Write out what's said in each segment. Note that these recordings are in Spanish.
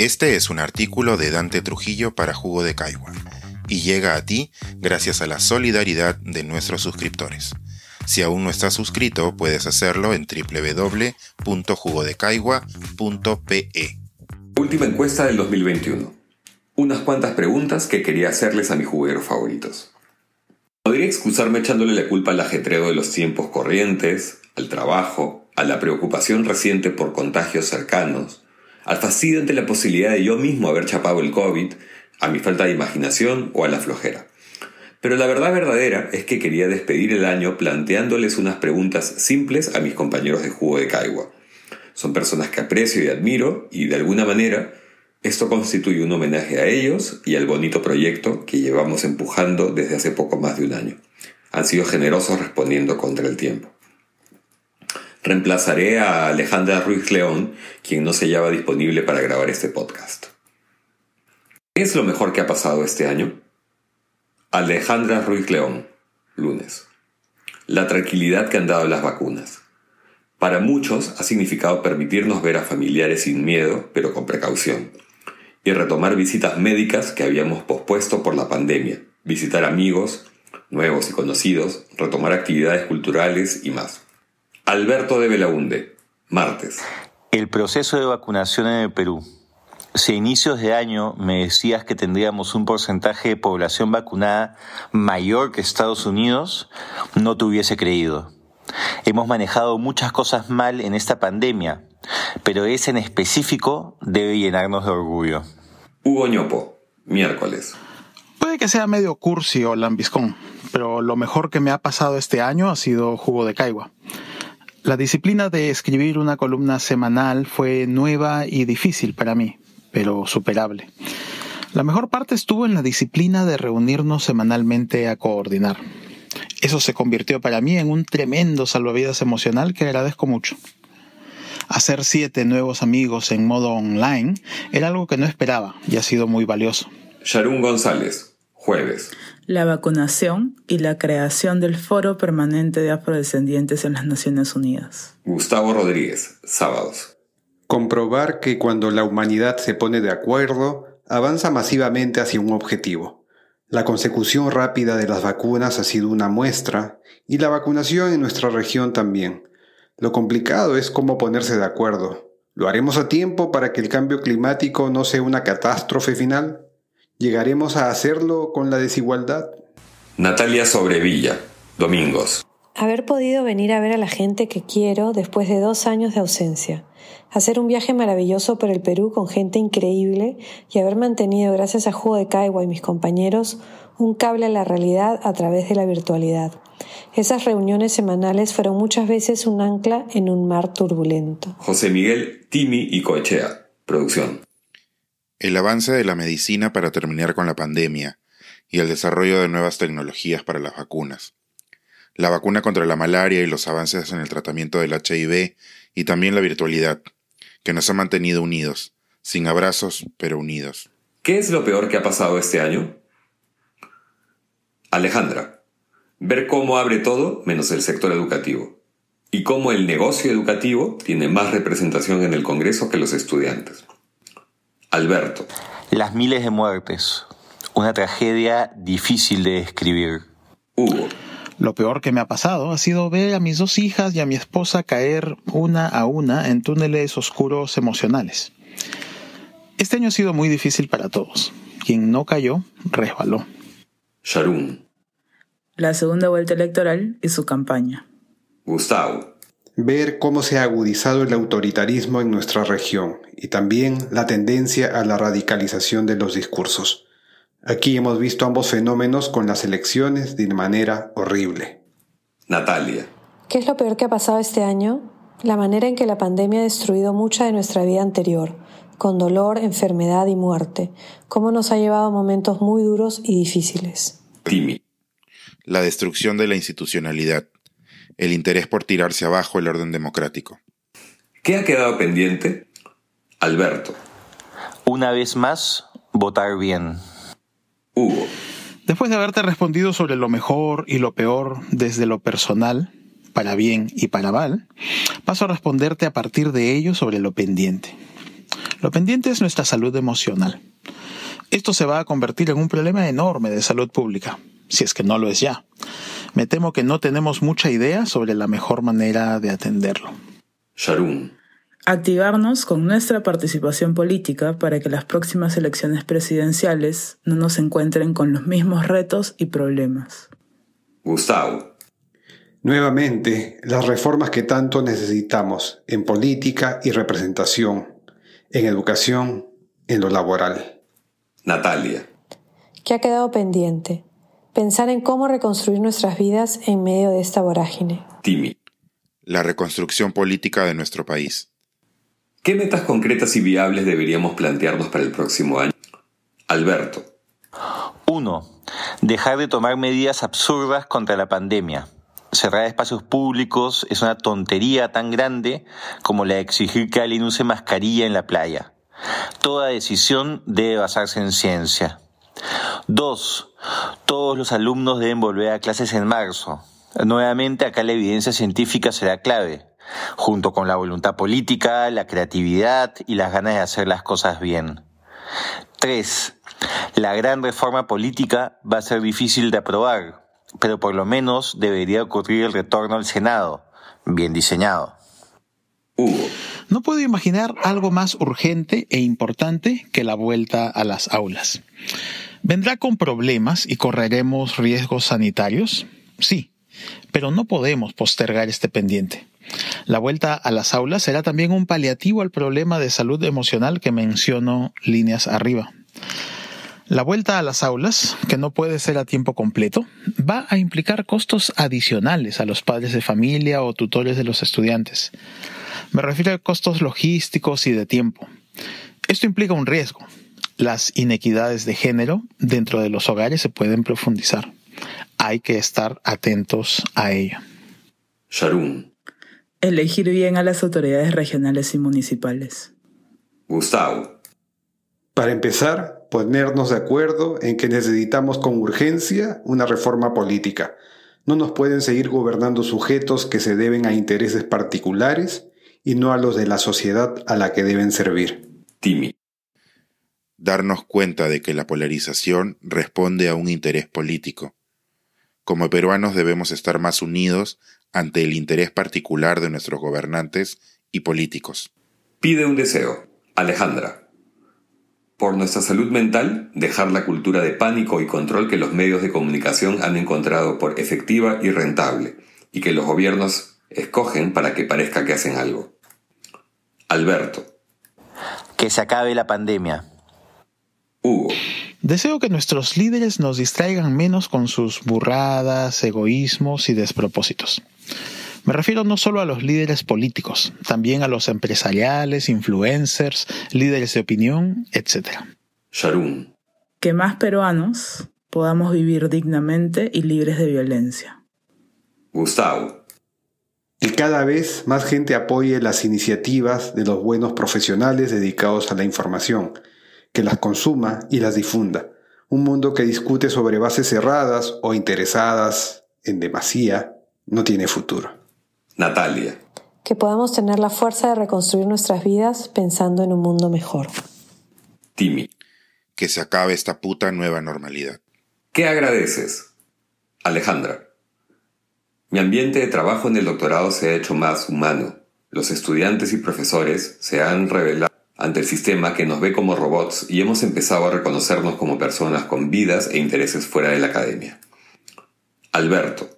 Este es un artículo de Dante Trujillo para Jugo de Caigua y llega a ti gracias a la solidaridad de nuestros suscriptores. Si aún no estás suscrito, puedes hacerlo en www.jugodecaigua.pe. Última encuesta del 2021. Unas cuantas preguntas que quería hacerles a mis jugueros favoritos. Podría excusarme echándole la culpa al ajetreo de los tiempos corrientes, al trabajo, a la preocupación reciente por contagios cercanos, al fastidio ante la posibilidad de yo mismo haber chapado el COVID, a mi falta de imaginación o a la flojera. Pero la verdad verdadera es que quería despedir el año planteándoles unas preguntas simples a mis compañeros de jugo de Caigua. Son personas que aprecio y admiro y de alguna manera esto constituye un homenaje a ellos y al bonito proyecto que llevamos empujando desde hace poco más de un año. Han sido generosos respondiendo contra el tiempo. Reemplazaré a Alejandra Ruiz León, quien no se hallaba disponible para grabar este podcast. ¿Qué es lo mejor que ha pasado este año? Alejandra Ruiz León, lunes. La tranquilidad que han dado las vacunas. Para muchos ha significado permitirnos ver a familiares sin miedo, pero con precaución y retomar visitas médicas que habíamos pospuesto por la pandemia, visitar amigos, nuevos y conocidos, retomar actividades culturales y más. Alberto de Belaunde, martes. El proceso de vacunación en el Perú. Si a inicios de año me decías que tendríamos un porcentaje de población vacunada mayor que Estados Unidos, no te hubiese creído. Hemos manejado muchas cosas mal en esta pandemia, pero ese en específico debe llenarnos de orgullo. Hugo Ñopo, miércoles. Puede que sea medio cursi o lambiscón, pero lo mejor que me ha pasado este año ha sido jugo de caigua. La disciplina de escribir una columna semanal fue nueva y difícil para mí, pero superable. La mejor parte estuvo en la disciplina de reunirnos semanalmente a coordinar. Eso se convirtió para mí en un tremendo salvavidas emocional que agradezco mucho. Hacer siete nuevos amigos en modo online era algo que no esperaba y ha sido muy valioso. Sharon González, jueves. La vacunación y la creación del Foro Permanente de Afrodescendientes en las Naciones Unidas. Gustavo Rodríguez, sábados. Comprobar que cuando la humanidad se pone de acuerdo, avanza masivamente hacia un objetivo. La consecución rápida de las vacunas ha sido una muestra, y la vacunación en nuestra región también. Lo complicado es cómo ponerse de acuerdo. ¿Lo haremos a tiempo para que el cambio climático no sea una catástrofe final? ¿Llegaremos a hacerlo con la desigualdad? Natalia Sobrevilla, domingos. Haber podido venir a ver a la gente que quiero después de dos años de ausencia. Hacer un viaje maravilloso por el Perú con gente increíble y haber mantenido, gracias a Jugo de Caigua y mis compañeros, un cable a la realidad a través de la virtualidad. Esas reuniones semanales fueron muchas veces un ancla en un mar turbulento. José Miguel Timi y Coechea, producción. El avance de la medicina para terminar con la pandemia y el desarrollo de nuevas tecnologías para las vacunas. La vacuna contra la malaria y los avances en el tratamiento del HIV y también la virtualidad, que nos ha mantenido unidos, sin abrazos, pero unidos. ¿Qué es lo peor que ha pasado este año? Alejandra, ver cómo abre todo menos el sector educativo y cómo el negocio educativo tiene más representación en el Congreso que los estudiantes. Alberto. Las miles de muertes. Una tragedia difícil de describir. Hugo. Lo peor que me ha pasado ha sido ver a mis dos hijas y a mi esposa caer una a una en túneles oscuros emocionales. Este año ha sido muy difícil para todos. Quien no cayó, resbaló. Sharon. La segunda vuelta electoral y su campaña. Gustavo. Ver cómo se ha agudizado el autoritarismo en nuestra región y también la tendencia a la radicalización de los discursos. Aquí hemos visto ambos fenómenos con las elecciones de manera horrible. Natalia. ¿Qué es lo peor que ha pasado este año? La manera en que la pandemia ha destruido mucha de nuestra vida anterior, con dolor, enfermedad y muerte, cómo nos ha llevado a momentos muy duros y difíciles. Timi. La destrucción de la institucionalidad, el interés por tirarse abajo el orden democrático. ¿Qué ha quedado pendiente? Alberto. Una vez más, votar bien. Hugo. Después de haberte respondido sobre lo mejor y lo peor desde lo personal, para bien y para mal, paso a responderte a partir de ello sobre lo pendiente. Lo pendiente es nuestra salud emocional. Esto se va a convertir en un problema enorme de salud pública, si es que no lo es ya. Me temo que no tenemos mucha idea sobre la mejor manera de atenderlo. Sharon. Activarnos con nuestra participación política para que las próximas elecciones presidenciales no nos encuentren con los mismos retos y problemas. Gustavo. Nuevamente, las reformas que tanto necesitamos en política y representación, en educación, en lo laboral. Natalia. ¿Qué ha quedado pendiente? Pensar en cómo reconstruir nuestras vidas en medio de esta vorágine. Timi. La reconstrucción política de nuestro país. ¿Qué metas concretas y viables deberíamos plantearnos para el próximo año? Alberto. 1. Dejar de tomar medidas absurdas contra la pandemia. Cerrar espacios públicos es una tontería tan grande como la de exigir que alguien use mascarilla en la playa. Toda decisión debe basarse en ciencia. 2. Todos los alumnos deben volver a clases en marzo. Nuevamente acá la evidencia científica será clave, junto con la voluntad política, la creatividad y las ganas de hacer las cosas bien. 3. La gran reforma política va a ser difícil de aprobar, pero por lo menos debería ocurrir el retorno al Senado, bien diseñado. No puedo imaginar algo más urgente e importante que la vuelta a las aulas. ¿Vendrá con problemas y correremos riesgos sanitarios? Sí, pero no podemos postergar este pendiente. La vuelta a las aulas será también un paliativo al problema de salud emocional que menciono líneas arriba. La vuelta a las aulas, que no puede ser a tiempo completo, va a implicar costos adicionales a los padres de familia o tutores de los estudiantes. Me refiero a costos logísticos y de tiempo. Esto implica un riesgo. Las inequidades de género dentro de los hogares se pueden profundizar. Hay que estar atentos a ello. Sharon. Elegir bien a las autoridades regionales y municipales. Gustavo. Para empezar, ponernos de acuerdo en que necesitamos con urgencia una reforma política. No nos pueden seguir gobernando sujetos que se deben a intereses particulares y no a los de la sociedad a la que deben servir. Timi. Darnos cuenta de que la polarización responde a un interés político. Como peruanos debemos estar más unidos ante el interés particular de nuestros gobernantes y políticos. Pide un deseo. Alejandra. Por nuestra salud mental, dejar la cultura de pánico y control que los medios de comunicación han encontrado por efectiva y rentable, y que los gobiernos escogen para que parezca que hacen algo. Alberto. Que se acabe la pandemia. Hugo. Deseo que nuestros líderes nos distraigan menos con sus burradas, egoísmos y despropósitos. Me refiero no solo a los líderes políticos, también a los empresariales, influencers, líderes de opinión, etc. Sharon. Que más peruanos podamos vivir dignamente y libres de violencia. Gustavo. Que cada vez más gente apoye las iniciativas de los buenos profesionales dedicados a la información, que las consuma y las difunda. Un mundo que discute sobre bases cerradas o interesadas en demasía no tiene futuro. Natalia. Que podamos tener la fuerza de reconstruir nuestras vidas pensando en un mundo mejor. Timi. Que se acabe esta puta nueva normalidad. ¿Qué agradeces? Alejandra. Mi ambiente de trabajo en el doctorado se ha hecho más humano. Los estudiantes y profesores se han revelado ante el sistema que nos ve como robots y hemos empezado a reconocernos como personas con vidas e intereses fuera de la academia. Alberto.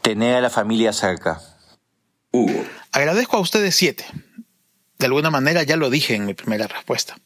Tener a la familia cerca. Hugo. Agradezco a ustedes siete. De alguna manera ya lo dije en mi primera respuesta.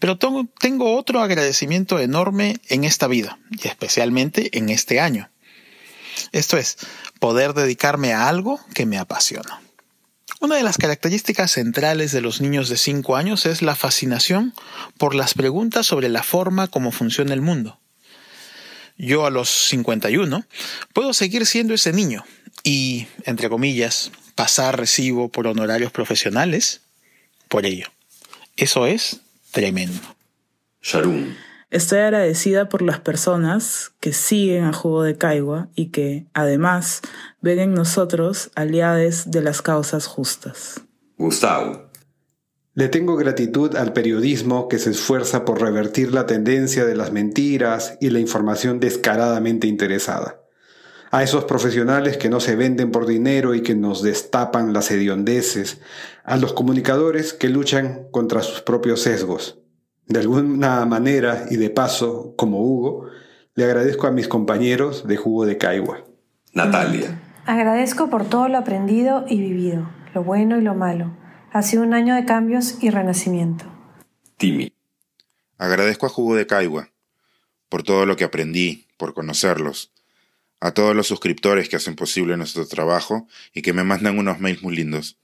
Pero tengo, tengo otro agradecimiento enorme en esta vida, y especialmente en este año. Esto es, poder dedicarme a algo que me apasiona. Una de las características centrales de los niños de 5 años es la fascinación por las preguntas sobre la forma como funciona el mundo. Yo a los 51 puedo seguir siendo ese niño y, entre comillas, pasar recibo por honorarios profesionales por ello. Eso es tremendo. Estoy agradecida por las personas que siguen a Jugo de Caigua y que, además, ven en nosotros aliades de las causas justas. Gustavo. Le tengo gratitud al periodismo que se esfuerza por revertir la tendencia de las mentiras y la información descaradamente interesada. A esos profesionales que no se venden por dinero y que nos destapan las hediondeces. A los comunicadores que luchan contra sus propios sesgos. De alguna manera y de paso, como Hugo, le agradezco a mis compañeros de Jugo de Caigua. Natalia. Agradezco por todo lo aprendido y vivido, lo bueno y lo malo. Ha sido un año de cambios y renacimiento. Timmy. Agradezco a Jugo de Caigua por todo lo que aprendí, por conocerlos, a todos los suscriptores que hacen posible nuestro trabajo y que me mandan unos mails muy lindos.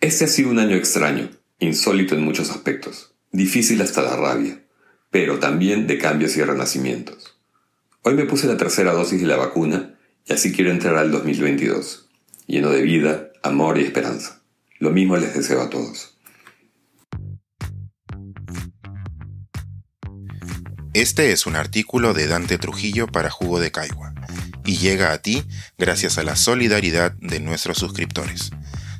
Este ha sido un año extraño, insólito en muchos aspectos, difícil hasta la rabia, pero también de cambios y renacimientos. Hoy me puse la tercera dosis de la vacuna y así quiero entrar al 2022, lleno de vida, amor y esperanza. Lo mismo les deseo a todos. Este es un artículo de Dante Trujillo para Jugo de Caigua y llega a ti gracias a la solidaridad de nuestros suscriptores.